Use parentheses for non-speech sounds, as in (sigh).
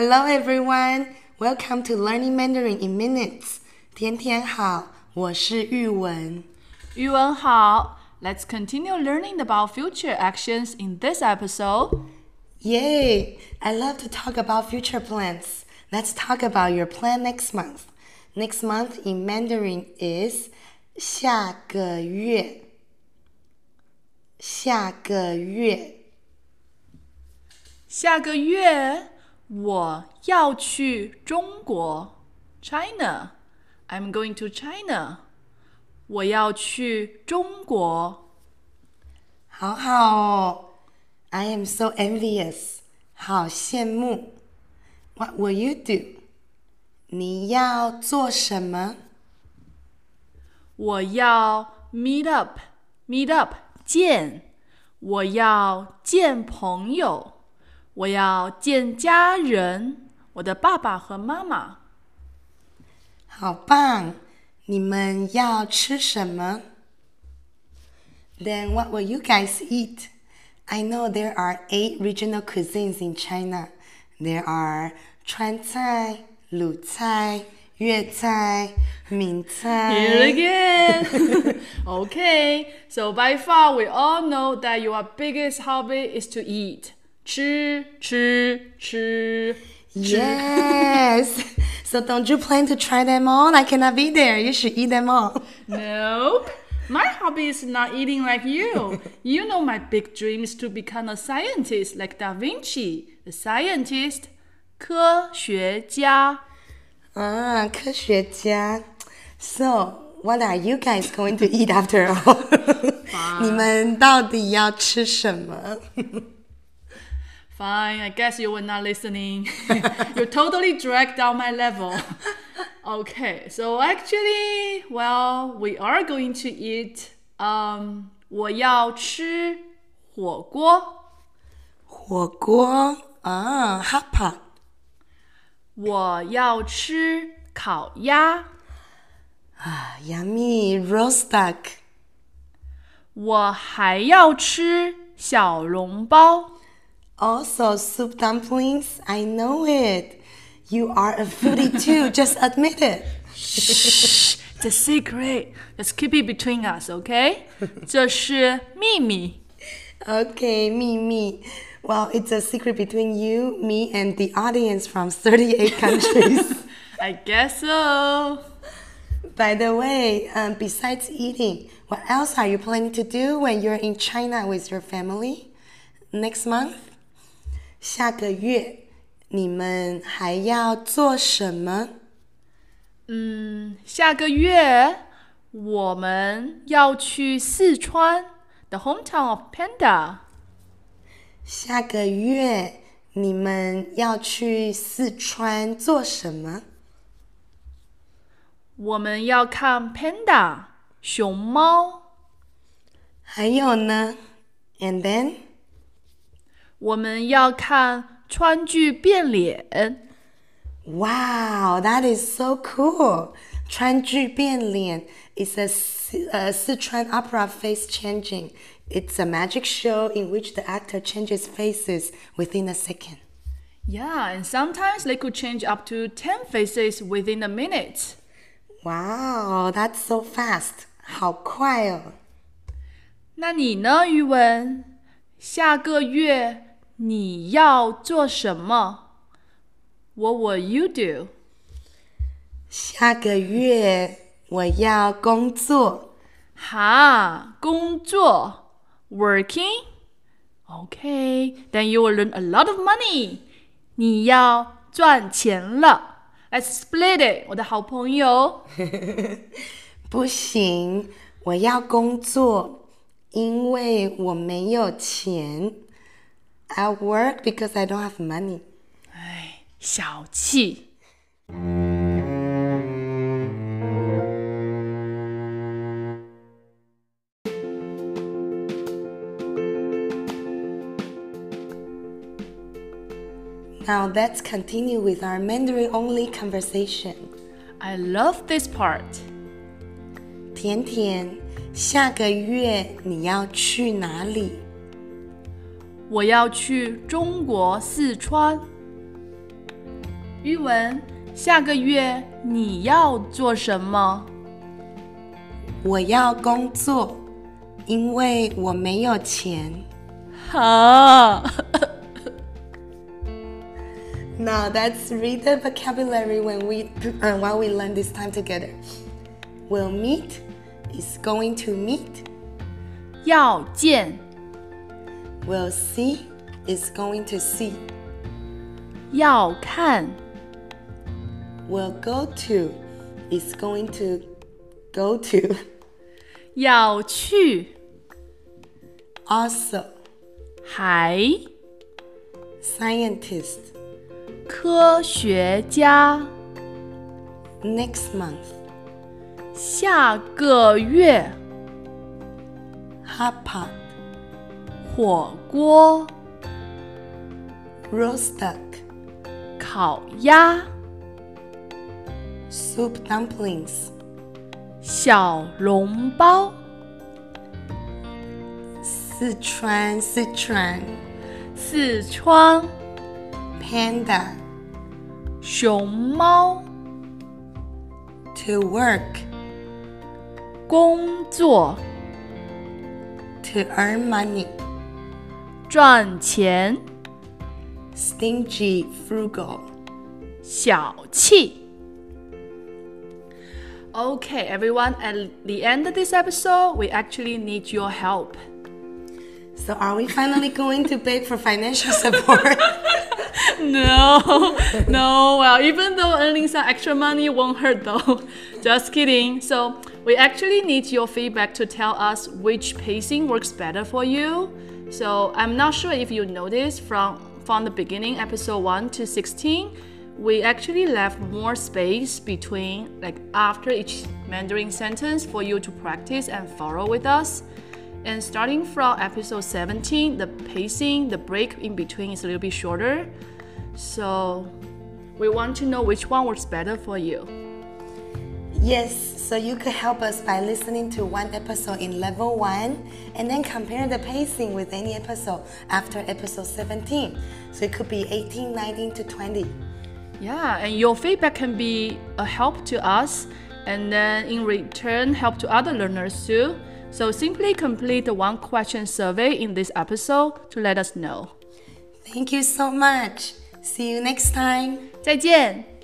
Hello everyone, welcome to Learning Mandarin in Minutes. 甜甜好，我是玉文。玉文好，Let's continue learning about future actions in this episode. Yay! I love to talk about future plans. Let's talk about your plan next month. Next month in Mandarin is 下个月。下个月。下个月。我要去中国，China。I'm going to China。我要去中国。好好哦，I am so envious，好羡慕。What will you do？你要做什么？我要 meet up，meet up 见。我要见朋友。 我要见家人，我的爸爸和妈妈。好棒！你们要吃什么？Then what will you guys eat? I know there are eight regional cuisines in China. There are 川菜、鲁菜、粤菜、闽菜。 Here again. (laughs) (laughs) okay, so by far we all know that your biggest hobby is to eat. 吃吃吃。 Yes. so don't you plan to try them all? I cannot be there. You should eat them all. Nope. My hobby is not eating like you. You know my big dream is to become a scientist like Da Vinci, the scientist, 科学家。啊，科学家。So, what are you guys going to eat after all? (laughs) 你们到底要吃什么？ Fine, I guess you were not listening. (laughs) (laughs) you totally dragged down my level. (laughs) Okay, so actually, well, we are going to eat. Um, 我要吃火锅。火锅啊，hot pot。我要吃烤鸭。啊，yummy roast duck。我还要吃小笼包。 Also, soup dumplings. I know it. You are a foodie too. Just (laughs) admit it. It's a secret. Let's keep it between us, okay? (laughs) 这是秘密。 Okay, me, me. Well, it's a secret between you, me, and the audience from 38 (laughs) countries. I guess so. By the way, um, besides eating, what else are you planning to do when you're in China with your family next month? 下个月你们还要做什么？嗯，下个月我们要去四川，the hometown of Panda。下个月你们要去四川做什么？我们要看 Panda 熊猫，还有呢？And then？我们要看川剧变脸。Wow, that is so cool! 川剧变脸 is a uh, opera face changing. It's a magic show in which the actor changes faces within a second. Yeah, and sometimes they could change up to 10 faces within a minute. Wow, that's so fast. 好快哦！那你呢，玉文？下个月你要做什么？What will you do？下个月我要工作。哈，工作，working。Okay, then you will earn a lot of money. 你要赚钱了。Let's split it，我的好朋友。不行，我要工作，因为我没有钱。I work because I don't have money. 哎，小气。 Now let's continue with our Mandarin only conversation. I love this part. 甜甜，下个月你要去哪里？ 我要去中国四川。玉文，下个月你要做什么？我要工作，因为我没有钱。好 Now let's read the vocabulary when we uh, while we learn this time together. Will meet is going to meet. 要见，Will see is going to see. 要看， Will go to is going to go to. (laughs) 要去， Also, 还， scientist. 科学家， Next month, 下个月， hot pot, 火锅， roast duck, 烤鸭， soup dumplings, 小笼包， Sichuan, Sichuan, 四川， panda. 熊猫， To work, 工作， to earn money. 赚钱， Stingy, frugal. 小气。Okay, everyone, at the end of this episode, we actually need your help. So are we finally going to beg for financial support? (laughs) No, no, well, even though earning some extra money won't hurt though. (laughs) Just kidding. So, we actually need your feedback to tell us which pacing works better for you. so, I'm not sure if you noticed from from the beginning episode 1 to 16, we actually left more space between like after each Mandarin sentence for you to practice and follow with us. And starting from episode 17, the pacing, the break in between is a little bit shorter. So we want to know which one works better for you. Yes, so you could help us by listening to one episode in level 1 and then compare the pacing with any episode after episode 17. So it could be 18, 19 to 20. Yeah, and your feedback can be a help to us and then in return help to other learners too. So simply complete the one question survey in this episode to let us know. Thank you so much. See you next time. 再见。